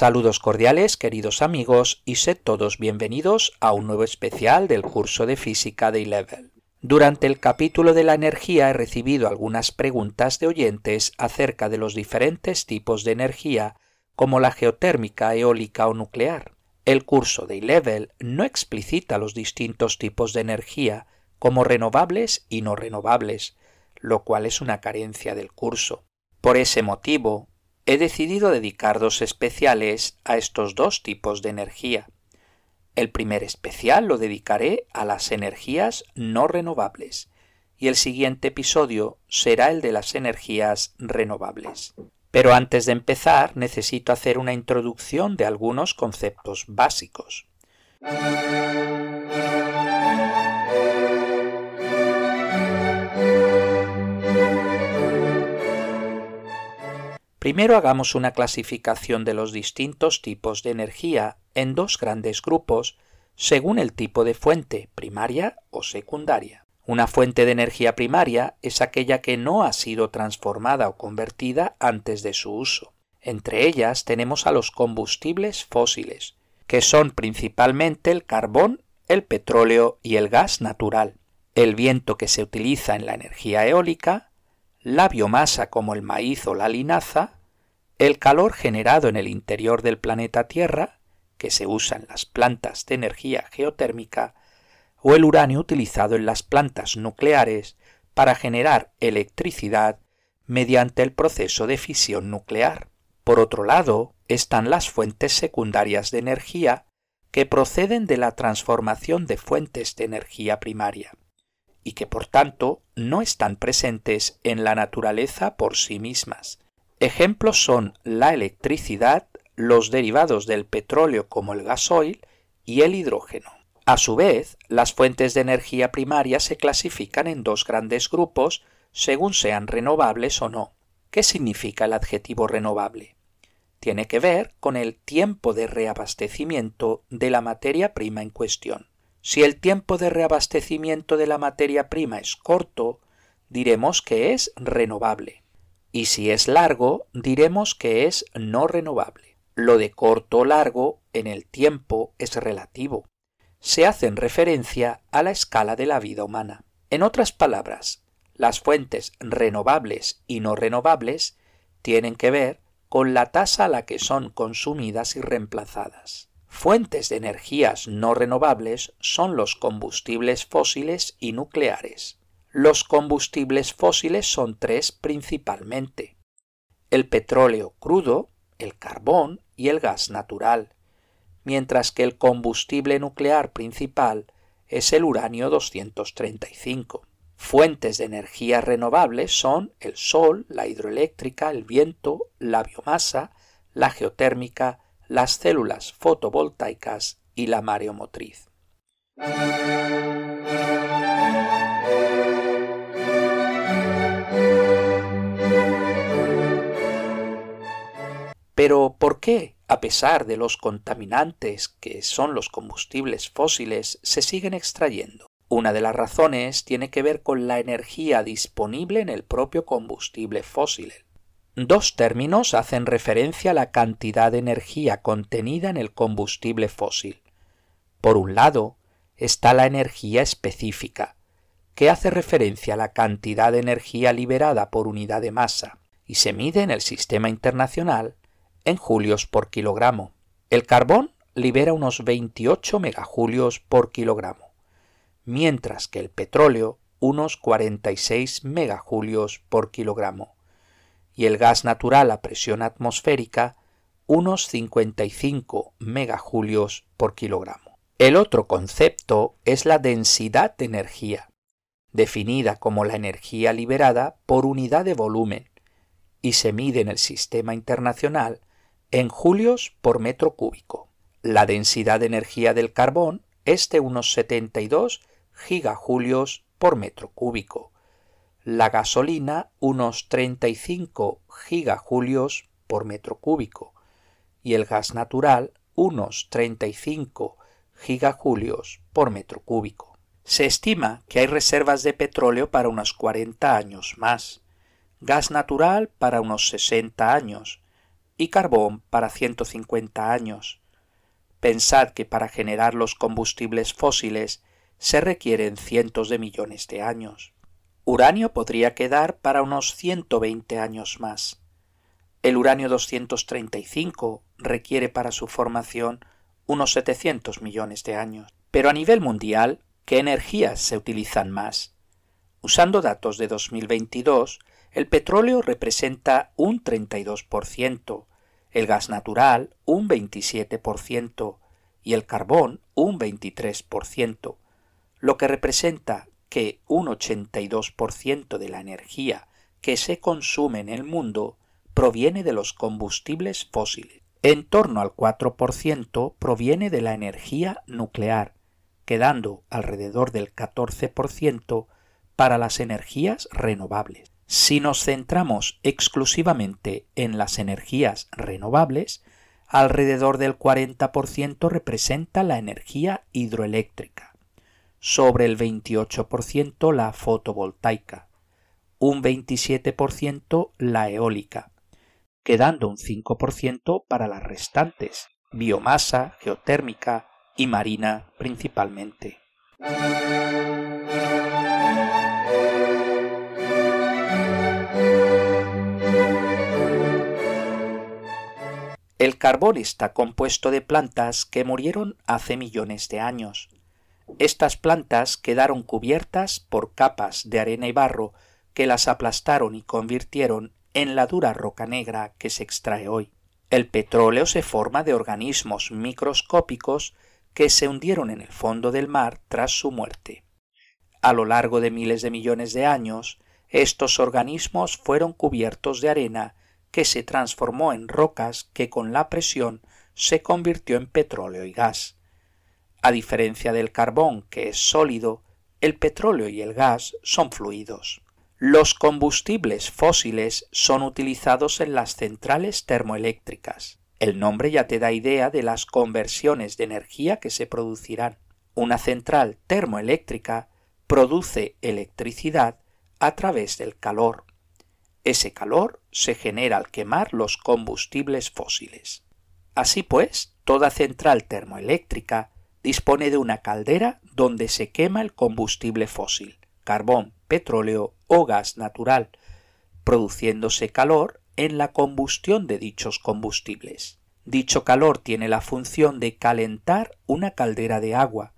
Saludos cordiales, queridos amigos, y sed todos bienvenidos a un nuevo especial del curso de física de level Durante el capítulo de la energía he recibido algunas preguntas de oyentes acerca de los diferentes tipos de energía, como la geotérmica, eólica o nuclear. El curso de level no explicita los distintos tipos de energía como renovables y no renovables, lo cual es una carencia del curso. Por ese motivo, he decidido dedicar dos especiales a estos dos tipos de energía. El primer especial lo dedicaré a las energías no renovables y el siguiente episodio será el de las energías renovables. Pero antes de empezar necesito hacer una introducción de algunos conceptos básicos. Primero hagamos una clasificación de los distintos tipos de energía en dos grandes grupos según el tipo de fuente, primaria o secundaria. Una fuente de energía primaria es aquella que no ha sido transformada o convertida antes de su uso. Entre ellas tenemos a los combustibles fósiles, que son principalmente el carbón, el petróleo y el gas natural, el viento que se utiliza en la energía eólica, la biomasa como el maíz o la linaza, el calor generado en el interior del planeta Tierra, que se usa en las plantas de energía geotérmica, o el uranio utilizado en las plantas nucleares para generar electricidad mediante el proceso de fisión nuclear. Por otro lado, están las fuentes secundarias de energía que proceden de la transformación de fuentes de energía primaria y que por tanto no están presentes en la naturaleza por sí mismas. Ejemplos son la electricidad, los derivados del petróleo como el gasoil y el hidrógeno. A su vez, las fuentes de energía primaria se clasifican en dos grandes grupos según sean renovables o no. ¿Qué significa el adjetivo renovable? Tiene que ver con el tiempo de reabastecimiento de la materia prima en cuestión. Si el tiempo de reabastecimiento de la materia prima es corto, diremos que es renovable. Y si es largo, diremos que es no renovable. Lo de corto o largo en el tiempo es relativo. Se hace en referencia a la escala de la vida humana. En otras palabras, las fuentes renovables y no renovables tienen que ver con la tasa a la que son consumidas y reemplazadas. Fuentes de energías no renovables son los combustibles fósiles y nucleares. Los combustibles fósiles son tres principalmente. El petróleo crudo, el carbón y el gas natural, mientras que el combustible nuclear principal es el uranio 235. Fuentes de energía renovables son el sol, la hidroeléctrica, el viento, la biomasa, la geotérmica, las células fotovoltaicas y la mareomotriz. Pero ¿por qué, a pesar de los contaminantes que son los combustibles fósiles, se siguen extrayendo? Una de las razones tiene que ver con la energía disponible en el propio combustible fósil. Dos términos hacen referencia a la cantidad de energía contenida en el combustible fósil. Por un lado, está la energía específica, que hace referencia a la cantidad de energía liberada por unidad de masa, y se mide en el sistema internacional en julios por kilogramo. El carbón libera unos 28 megajulios por kilogramo, mientras que el petróleo unos 46 megajulios por kilogramo y el gas natural a presión atmosférica unos 55 megajulios por kilogramo. El otro concepto es la densidad de energía, definida como la energía liberada por unidad de volumen, y se mide en el sistema internacional en julios por metro cúbico. La densidad de energía del carbón es de unos 72 gigajulios por metro cúbico, la gasolina unos 35 gigajulios por metro cúbico y el gas natural unos 35 gigajulios por metro cúbico. Se estima que hay reservas de petróleo para unos 40 años más, gas natural para unos 60 años y carbón para 150 años. Pensad que para generar los combustibles fósiles se requieren cientos de millones de años. Uranio podría quedar para unos 120 años más. El uranio 235 requiere para su formación unos 700 millones de años. Pero a nivel mundial, ¿qué energías se utilizan más? Usando datos de 2022, el petróleo representa un 32%, el gas natural un 27% y el carbón un 23%, lo que representa que un 82% de la energía que se consume en el mundo proviene de los combustibles fósiles. En torno al 4% proviene de la energía nuclear, quedando alrededor del 14% para las energías renovables. Si nos centramos exclusivamente en las energías renovables, alrededor del 40% representa la energía hidroeléctrica, sobre el 28% la fotovoltaica, un 27% la eólica, quedando un 5% para las restantes, biomasa, geotérmica y marina principalmente. El carbón está compuesto de plantas que murieron hace millones de años. Estas plantas quedaron cubiertas por capas de arena y barro que las aplastaron y convirtieron en la dura roca negra que se extrae hoy. El petróleo se forma de organismos microscópicos que se hundieron en el fondo del mar tras su muerte. A lo largo de miles de millones de años, estos organismos fueron cubiertos de arena que se transformó en rocas que con la presión se convirtió en petróleo y gas. A diferencia del carbón, que es sólido, el petróleo y el gas son fluidos. Los combustibles fósiles son utilizados en las centrales termoeléctricas. El nombre ya te da idea de las conversiones de energía que se producirán. Una central termoeléctrica produce electricidad a través del calor. Ese calor se genera al quemar los combustibles fósiles. Así pues, toda central termoeléctrica dispone de una caldera donde se quema el combustible fósil, carbón, petróleo o gas natural, produciéndose calor en la combustión de dichos combustibles. Dicho calor tiene la función de calentar una caldera de agua,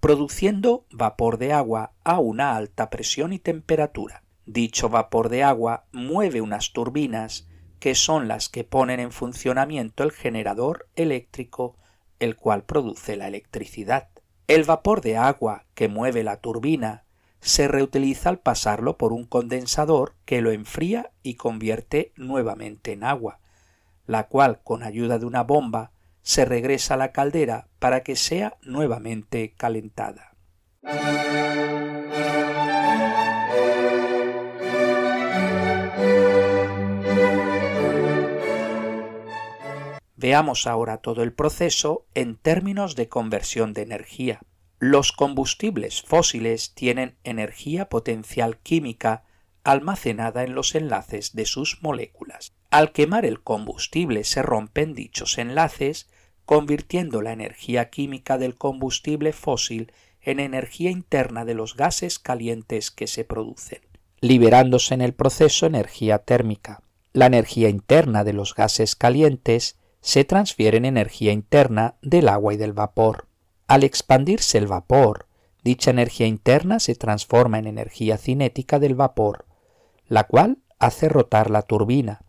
produciendo vapor de agua a una alta presión y temperatura. Dicho vapor de agua mueve unas turbinas que son las que ponen en funcionamiento el generador eléctrico, el cual produce la electricidad. El vapor de agua que mueve la turbina se reutiliza al pasarlo por un condensador que lo enfría y convierte nuevamente en agua, la cual con ayuda de una bomba se regresa a la caldera para que sea nuevamente calentada. Veamos ahora todo el proceso en términos de conversión de energía. Los combustibles fósiles tienen energía potencial química almacenada en los enlaces de sus moléculas. Al quemar el combustible se rompen dichos enlaces, convirtiendo la energía química del combustible fósil en energía interna de los gases calientes que se producen, liberándose en el proceso energía térmica. La energía interna de los gases calientes se transfiere en energía interna del agua y del vapor. Al expandirse el vapor, dicha energía interna se transforma en energía cinética del vapor, la cual hace rotar la turbina,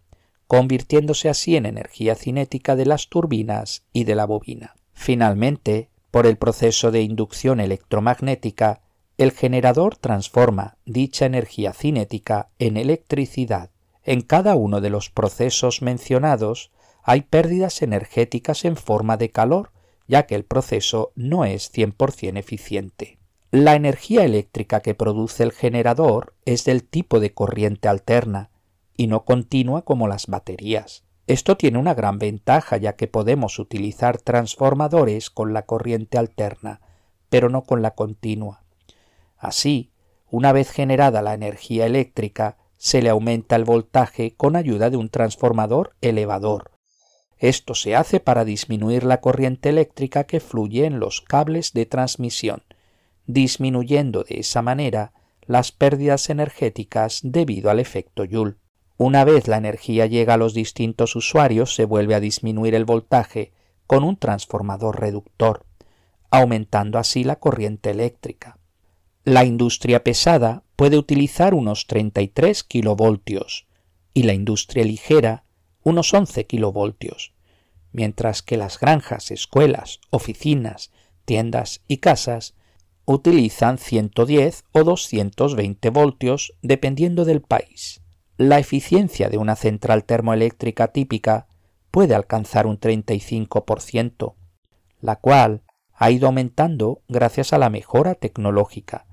convirtiéndose así en energía cinética de las turbinas y de la bobina. Finalmente, por el proceso de inducción electromagnética, el generador transforma dicha energía cinética en electricidad. En cada uno de los procesos mencionados hay pérdidas energéticas en forma de calor, ya que el proceso no es 100% eficiente. La energía eléctrica que produce el generador es del tipo de corriente alterna y no continua como las baterías. Esto tiene una gran ventaja ya que podemos utilizar transformadores con la corriente alterna, pero no con la continua. Así, una vez generada la energía eléctrica, se le aumenta el voltaje con ayuda de un transformador elevador, Esto se hace para disminuir la corriente eléctrica que fluye en los cables de transmisión, disminuyendo de esa manera las pérdidas energéticas debido al efecto Joule. Una vez la energía llega a los distintos usuarios, se vuelve a disminuir el voltaje con un transformador reductor, aumentando así la corriente eléctrica. La industria pesada puede utilizar unos 33 kilovoltios y la industria ligera unos 11 kilovoltios, mientras que las granjas, escuelas, oficinas, tiendas y casas utilizan 110 o 220 voltios dependiendo del país. La eficiencia de una central termoeléctrica típica puede alcanzar un 35%, la cual ha ido aumentando gracias a la mejora tecnológica,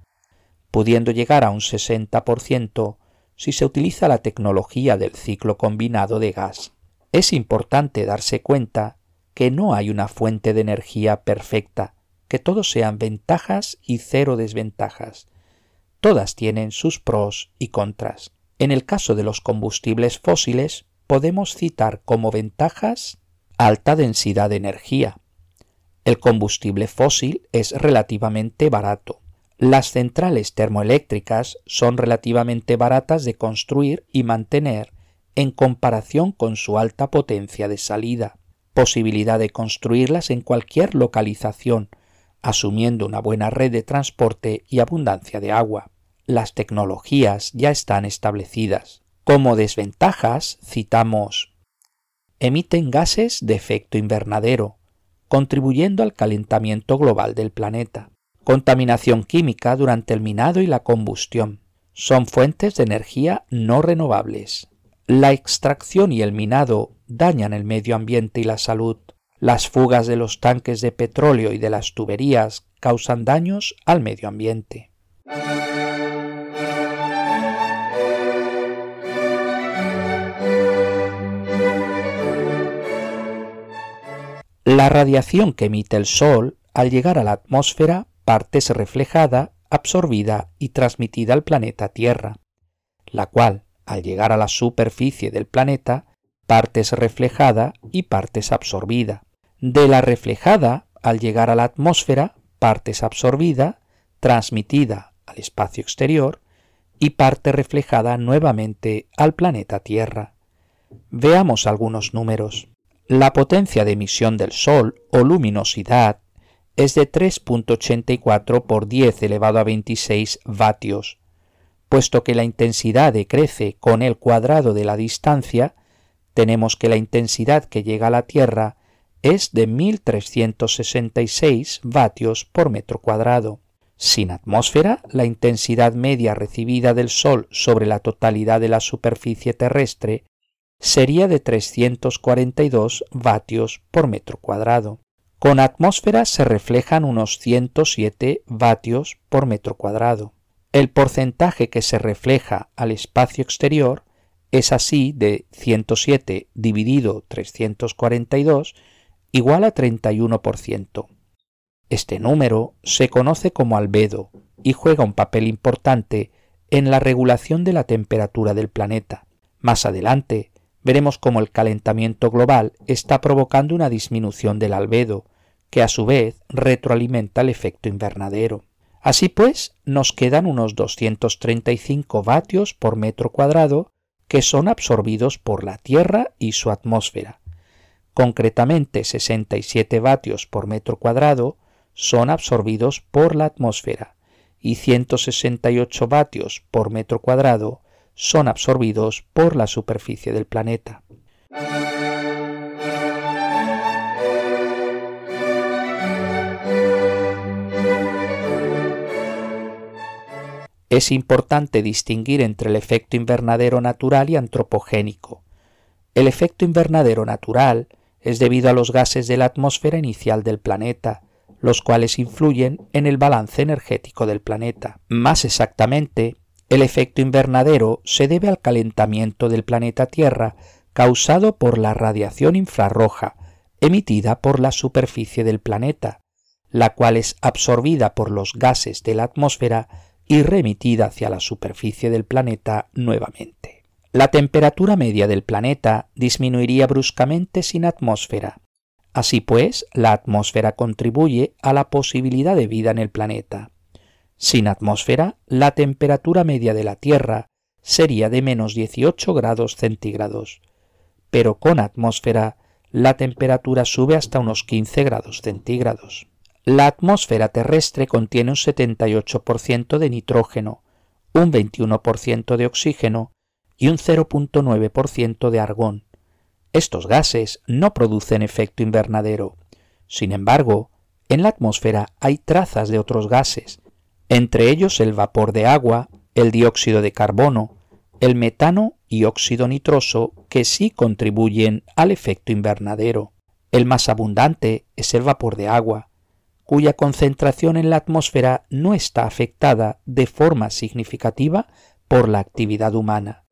pudiendo llegar a un 60% si se utiliza la tecnología del ciclo combinado de gas. Es importante darse cuenta que no hay una fuente de energía perfecta, que todos sean ventajas y cero desventajas. Todas tienen sus pros y contras. En el caso de los combustibles fósiles, podemos citar como ventajas alta densidad de energía. El combustible fósil es relativamente barato. Las centrales termoeléctricas son relativamente baratas de construir y mantener en comparación con su alta potencia de salida, posibilidad de construirlas en cualquier localización, asumiendo una buena red de transporte y abundancia de agua. Las tecnologías ya están establecidas. Como desventajas citamos emiten gases de efecto invernadero, contribuyendo al calentamiento global del planeta contaminación química durante el minado y la combustión. Son fuentes de energía no renovables. La extracción y el minado dañan el medio ambiente y la salud. Las fugas de los tanques de petróleo y de las tuberías causan daños al medio ambiente. La radiación que emite el Sol al llegar a la atmósfera partes reflejada, absorbida y transmitida al planeta Tierra, la cual, al llegar a la superficie del planeta, partes reflejada y partes absorbida. De la reflejada, al llegar a la atmósfera, partes absorbida, transmitida al espacio exterior y parte reflejada nuevamente al planeta Tierra. Veamos algunos números. La potencia de emisión del Sol o luminosidad es de 3.84 por 10 elevado a 26 vatios. Puesto que la intensidad decrece con el cuadrado de la distancia, tenemos que la intensidad que llega a la Tierra es de 1366 vatios por metro cuadrado. Sin atmósfera, la intensidad media recibida del Sol sobre la totalidad de la superficie terrestre sería de 342 vatios por metro cuadrado. Con atmósfera se reflejan unos 107 vatios por metro cuadrado. El porcentaje que se refleja al espacio exterior es así de 107 dividido 342 igual a 31%. Este número se conoce como albedo y juega un papel importante en la regulación de la temperatura del planeta. Más adelante veremos cómo el calentamiento global está provocando una disminución del albedo, que a su vez retroalimenta el efecto invernadero. Así pues, nos quedan unos 235 vatios por metro cuadrado que son absorbidos por la Tierra y su atmósfera. Concretamente, 67 vatios por metro cuadrado son absorbidos por la atmósfera y 168 vatios por metro cuadrado son absorbidos por la superficie del planeta. Es importante distinguir entre el efecto invernadero natural y antropogénico. El efecto invernadero natural es debido a los gases de la atmósfera inicial del planeta, los cuales influyen en el balance energético del planeta. Más exactamente, el efecto invernadero se debe al calentamiento del planeta Tierra causado por la radiación infrarroja emitida por la superficie del planeta, la cual es absorbida por los gases de la atmósfera y remitida hacia la superficie del planeta nuevamente. La temperatura media del planeta disminuiría bruscamente sin atmósfera. Así pues, la atmósfera contribuye a la posibilidad de vida en el planeta. Sin atmósfera, la temperatura media de la Tierra sería de menos 18 grados centígrados, pero con atmósfera la temperatura sube hasta unos 15 grados centígrados. La atmósfera terrestre contiene un 78% de nitrógeno, un 21% de oxígeno y un 0.9% de argón. Estos gases no producen efecto invernadero. Sin embargo, en la atmósfera hay trazas de otros gases, entre ellos el vapor de agua, el dióxido de carbono, el metano y óxido nitroso que sí contribuyen al efecto invernadero. El más abundante es el vapor de agua, cuya concentración en la atmósfera no está afectada de forma significativa por la actividad humana,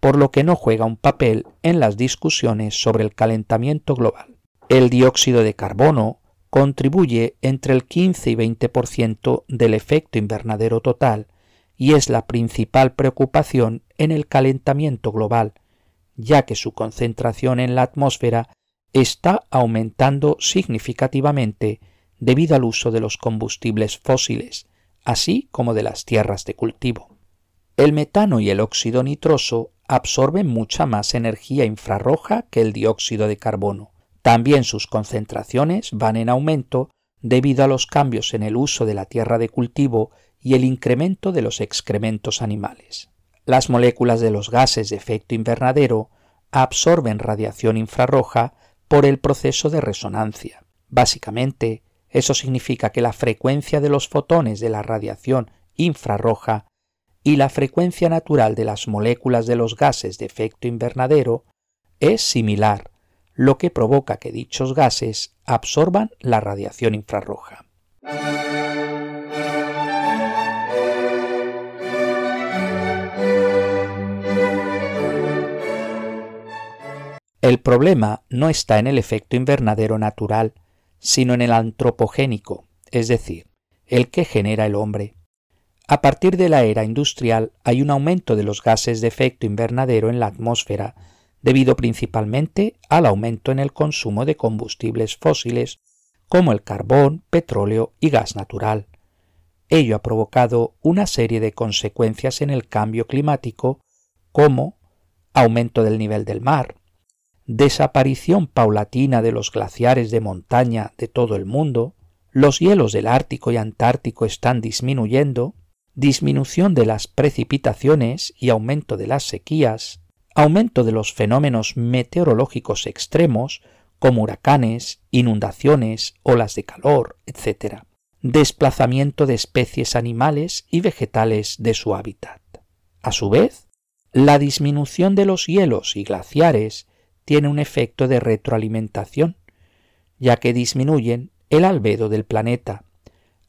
por lo que no juega un papel en las discusiones sobre el calentamiento global. El dióxido de carbono contribuye entre el 15 y 20% del efecto invernadero total y es la principal preocupación en el calentamiento global, ya que su concentración en la atmósfera está aumentando significativamente debido al uso de los combustibles fósiles, así como de las tierras de cultivo. El metano y el óxido nitroso absorben mucha más energía infrarroja que el dióxido de carbono. También sus concentraciones van en aumento debido a los cambios en el uso de la tierra de cultivo y el incremento de los excrementos animales. Las moléculas de los gases de efecto invernadero absorben radiación infrarroja por el proceso de resonancia. Básicamente, eso significa que la frecuencia de los fotones de la radiación infrarroja y la frecuencia natural de las moléculas de los gases de efecto invernadero es similar, lo que provoca que dichos gases absorban la radiación infrarroja. El problema no está en el efecto invernadero natural, sino en el antropogénico, es decir, el que genera el hombre. A partir de la era industrial hay un aumento de los gases de efecto invernadero en la atmósfera, debido principalmente al aumento en el consumo de combustibles fósiles como el carbón, petróleo y gas natural. Ello ha provocado una serie de consecuencias en el cambio climático como aumento del nivel del mar, desaparición paulatina de los glaciares de montaña de todo el mundo, los hielos del Ártico y Antártico están disminuyendo, disminución de las precipitaciones y aumento de las sequías, aumento de los fenómenos meteorológicos extremos como huracanes, inundaciones, olas de calor, etc., desplazamiento de especies animales y vegetales de su hábitat. A su vez, la disminución de los hielos y glaciares tiene un efecto de retroalimentación, ya que disminuyen el albedo del planeta,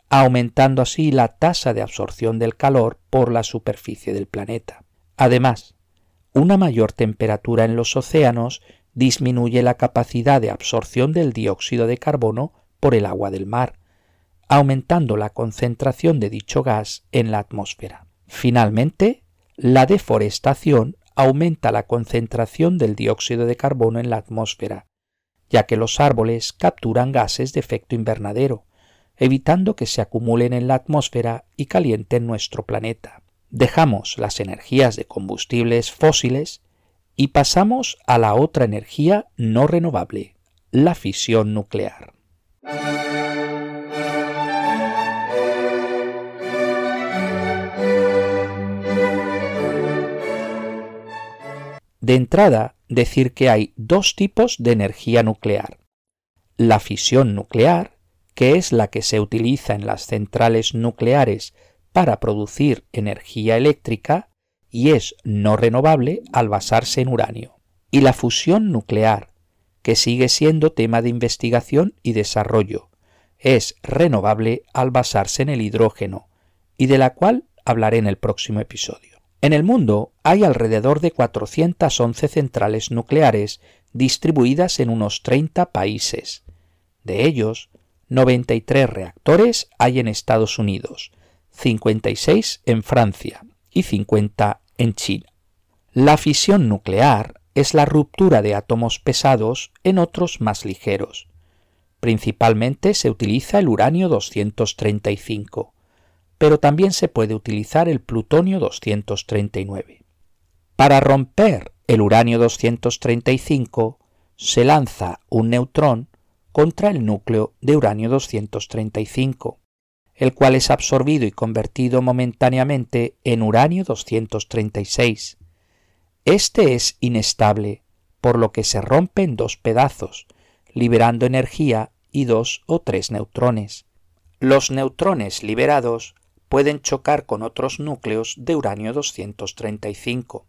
aumentando así la tasa de absorción del calor por la superficie del planeta. Además, una mayor temperatura en los océanos disminuye la capacidad de absorción del dióxido de carbono por el agua del mar, aumentando la concentración de dicho gas en la atmósfera. Finalmente, la deforestación aumenta la concentración del dióxido de carbono en la atmósfera, ya que los árboles capturan gases de efecto invernadero, evitando que se acumulen en la atmósfera y calienten nuestro planeta. Dejamos las energías de combustibles fósiles y pasamos a la otra energía no renovable, la fisión nuclear. De entrada, decir que hay dos tipos de energía nuclear. La fisión nuclear, que es la que se utiliza en las centrales nucleares para producir energía eléctrica y es no renovable al basarse en uranio. Y la fusión nuclear, que sigue siendo tema de investigación y desarrollo, es renovable al basarse en el hidrógeno, y de la cual hablaré en el próximo episodio. En el mundo hay alrededor de 411 centrales nucleares distribuidas en unos 30 países. De ellos, 93 reactores hay en Estados Unidos, 56 en Francia y 50 en China. La fisión nuclear es la ruptura de átomos pesados en otros más ligeros. Principalmente se utiliza el uranio 235, pero también se puede utilizar el plutonio 239. Para romper el uranio 235 se lanza un neutrón contra el núcleo de uranio 235, el cual es absorbido y convertido momentáneamente en uranio 236. Este es inestable, por lo que se rompe en dos pedazos, liberando energía y dos o tres neutrones. Los neutrones liberados pueden chocar con otros núcleos de uranio 235,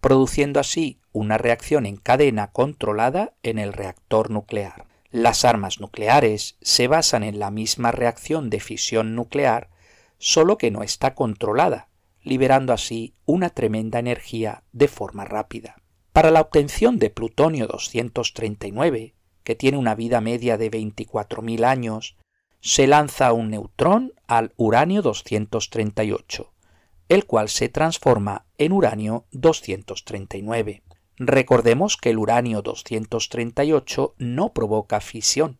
produciendo así una reacción en cadena controlada en el reactor nuclear. Las armas nucleares se basan en la misma reacción de fisión nuclear, solo que no está controlada, liberando así una tremenda energía de forma rápida. Para la obtención de plutonio 239, que tiene una vida media de 24.000 años, se lanza un neutrón al uranio 238, el cual se transforma en uranio 239. Recordemos que el uranio 238 no provoca fisión,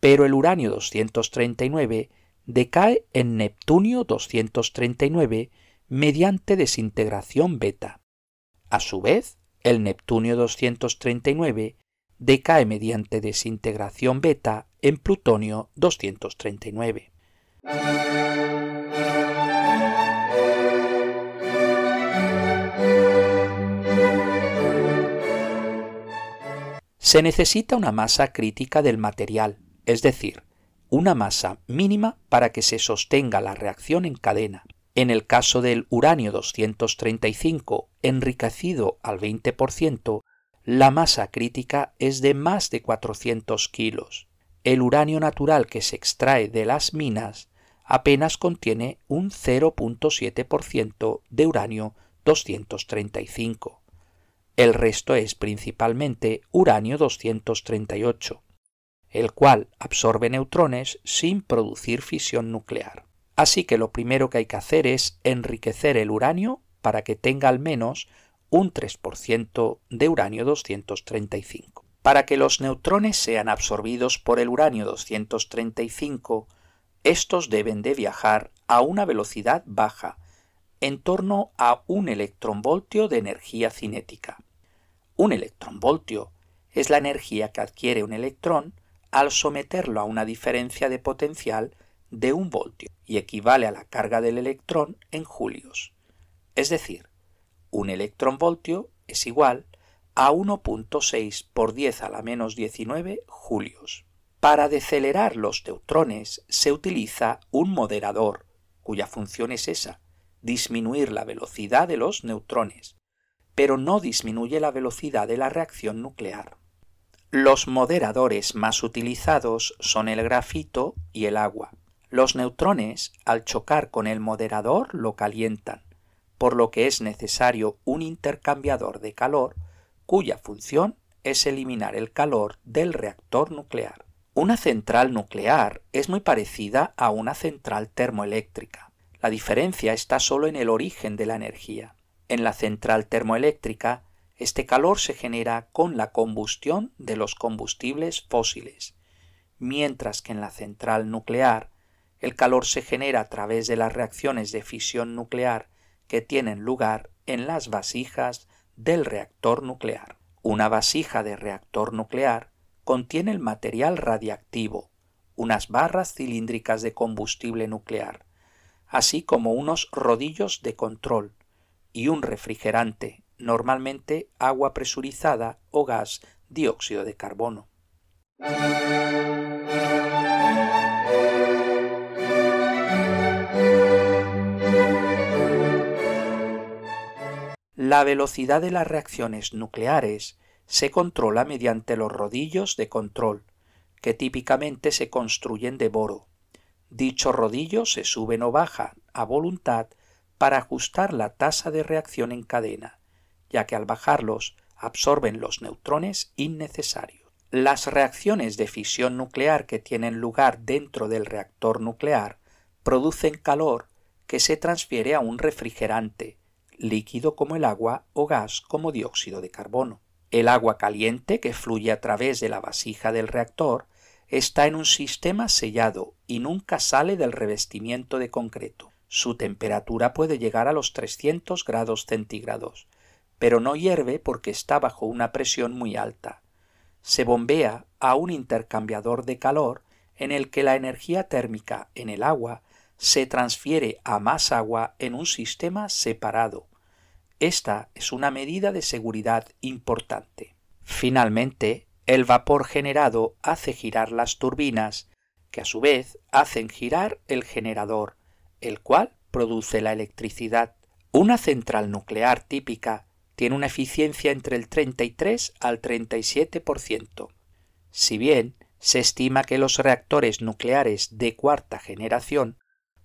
pero el uranio 239 decae en neptunio 239 mediante desintegración beta. A su vez, el neptunio 239 decae mediante desintegración beta en plutonio 239. Se necesita una masa crítica del material, es decir, una masa mínima para que se sostenga la reacción en cadena. En el caso del uranio 235 enriquecido al 20%, la masa crítica es de más de 400 kilos. El uranio natural que se extrae de las minas apenas contiene un 0.7% de uranio 235. El resto es principalmente uranio 238, el cual absorbe neutrones sin producir fisión nuclear. Así que lo primero que hay que hacer es enriquecer el uranio para que tenga al menos un 3% de uranio 235. Para que los neutrones sean absorbidos por el uranio 235, estos deben de viajar a una velocidad baja, en torno a un electronvoltio de energía cinética. Un electronvoltio es la energía que adquiere un electrón al someterlo a una diferencia de potencial de un voltio y equivale a la carga del electrón en julios. Es decir, un electronvoltio es igual a 1.6 por 10 a la menos 19 julios. Para decelerar los neutrones se utiliza un moderador, cuya función es esa, disminuir la velocidad de los neutrones, pero no disminuye la velocidad de la reacción nuclear. Los moderadores más utilizados son el grafito y el agua. Los neutrones, al chocar con el moderador, lo calientan, por lo que es necesario un intercambiador de calor cuya función es eliminar el calor del reactor nuclear. Una central nuclear es muy parecida a una central termoeléctrica. La diferencia está solo en el origen de la energía. En la central termoeléctrica, este calor se genera con la combustión de los combustibles fósiles, mientras que en la central nuclear, el calor se genera a través de las reacciones de fisión nuclear que tienen lugar en las vasijas del reactor nuclear. Una vasija de reactor nuclear contiene el material radiactivo, unas barras cilíndricas de combustible nuclear, así como unos rodillos de control y un refrigerante, normalmente agua presurizada o gas dióxido de carbono. La velocidad de las reacciones nucleares se controla mediante los rodillos de control, que típicamente se construyen de boro. Dichos rodillos se suben o bajan a voluntad para ajustar la tasa de reacción en cadena, ya que al bajarlos absorben los neutrones innecesarios. Las reacciones de fisión nuclear que tienen lugar dentro del reactor nuclear producen calor que se transfiere a un refrigerante, líquido como el agua o gas como dióxido de carbono. El agua caliente que fluye a través de la vasija del reactor está en un sistema sellado y nunca sale del revestimiento de concreto. Su temperatura puede llegar a los 300 grados centígrados, pero no hierve porque está bajo una presión muy alta. Se bombea a un intercambiador de calor en el que la energía térmica en el agua se transfiere a más agua en un sistema separado. Esta es una medida de seguridad importante. Finalmente, el vapor generado hace girar las turbinas, que a su vez hacen girar el generador, el cual produce la electricidad. Una central nuclear típica tiene una eficiencia entre el 33 al 37%. Si bien se estima que los reactores nucleares de cuarta generación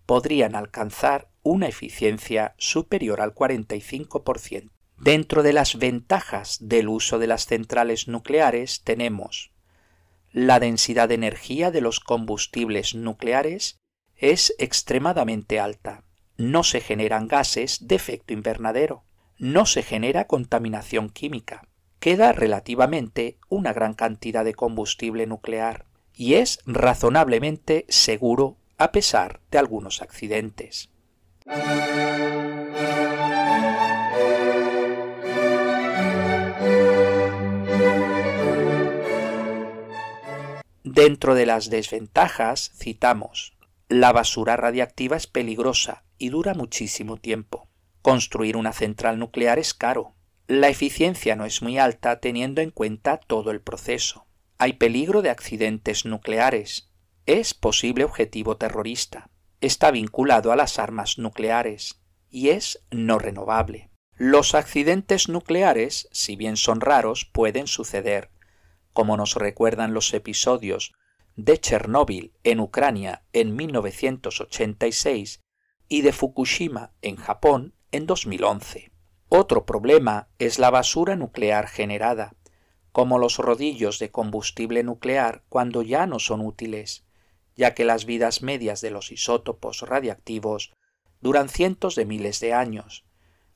podrían alcanzar una eficiencia superior al 45%. Dentro de las ventajas del uso de las centrales nucleares tenemos la densidad de energía de los combustibles nucleares es extremadamente alta. No se generan gases de efecto invernadero. No se genera contaminación química. Queda relativamente una gran cantidad de combustible nuclear y es razonablemente seguro a pesar de algunos accidentes. Dentro de las desventajas citamos la basura radiactiva es peligrosa y dura muchísimo tiempo. Construir una central nuclear es caro. La eficiencia no es muy alta teniendo en cuenta todo el proceso. Hay peligro de accidentes nucleares, es posible objetivo terrorista, está vinculado a las armas nucleares y es no renovable. Los accidentes nucleares, si bien son raros, pueden suceder, como nos recuerdan los episodios de Chernóbil en Ucrania en 1986 y de Fukushima en Japón en 2011. Otro problema es la basura nuclear generada, como los rodillos de combustible nuclear cuando ya no son útiles, ya que las vidas medias de los isótopos radiactivos duran cientos de miles de años,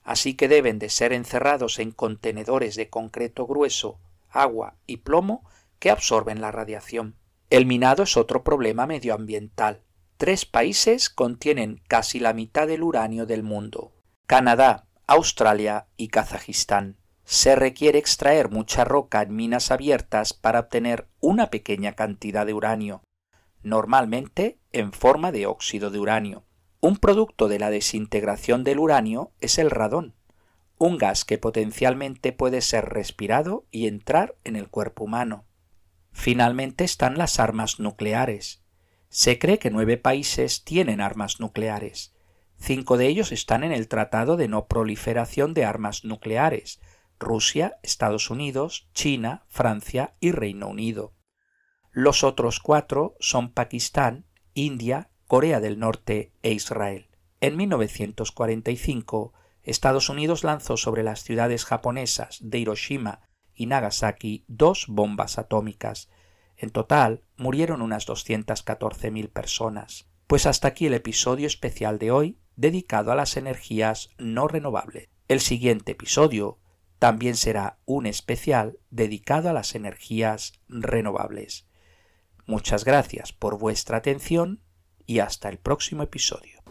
así que deben de ser encerrados en contenedores de concreto grueso, agua y plomo que absorben la radiación. El minado es otro problema medioambiental. Tres países contienen casi la mitad del uranio del mundo. Canadá, Australia y Kazajistán. Se requiere extraer mucha roca en minas abiertas para obtener una pequeña cantidad de uranio, normalmente en forma de óxido de uranio. Un producto de la desintegración del uranio es el radón, un gas que potencialmente puede ser respirado y entrar en el cuerpo humano. Finalmente están las armas nucleares. Se cree que nueve países tienen armas nucleares. Cinco de ellos están en el Tratado de No Proliferación de Armas Nucleares Rusia, Estados Unidos, China, Francia y Reino Unido. Los otros cuatro son Pakistán, India, Corea del Norte e Israel. En 1945, Estados Unidos lanzó sobre las ciudades japonesas de Hiroshima y Nagasaki dos bombas atómicas. En total murieron unas 214.000 personas. Pues hasta aquí el episodio especial de hoy dedicado a las energías no renovables. El siguiente episodio también será un especial dedicado a las energías renovables. Muchas gracias por vuestra atención y hasta el próximo episodio.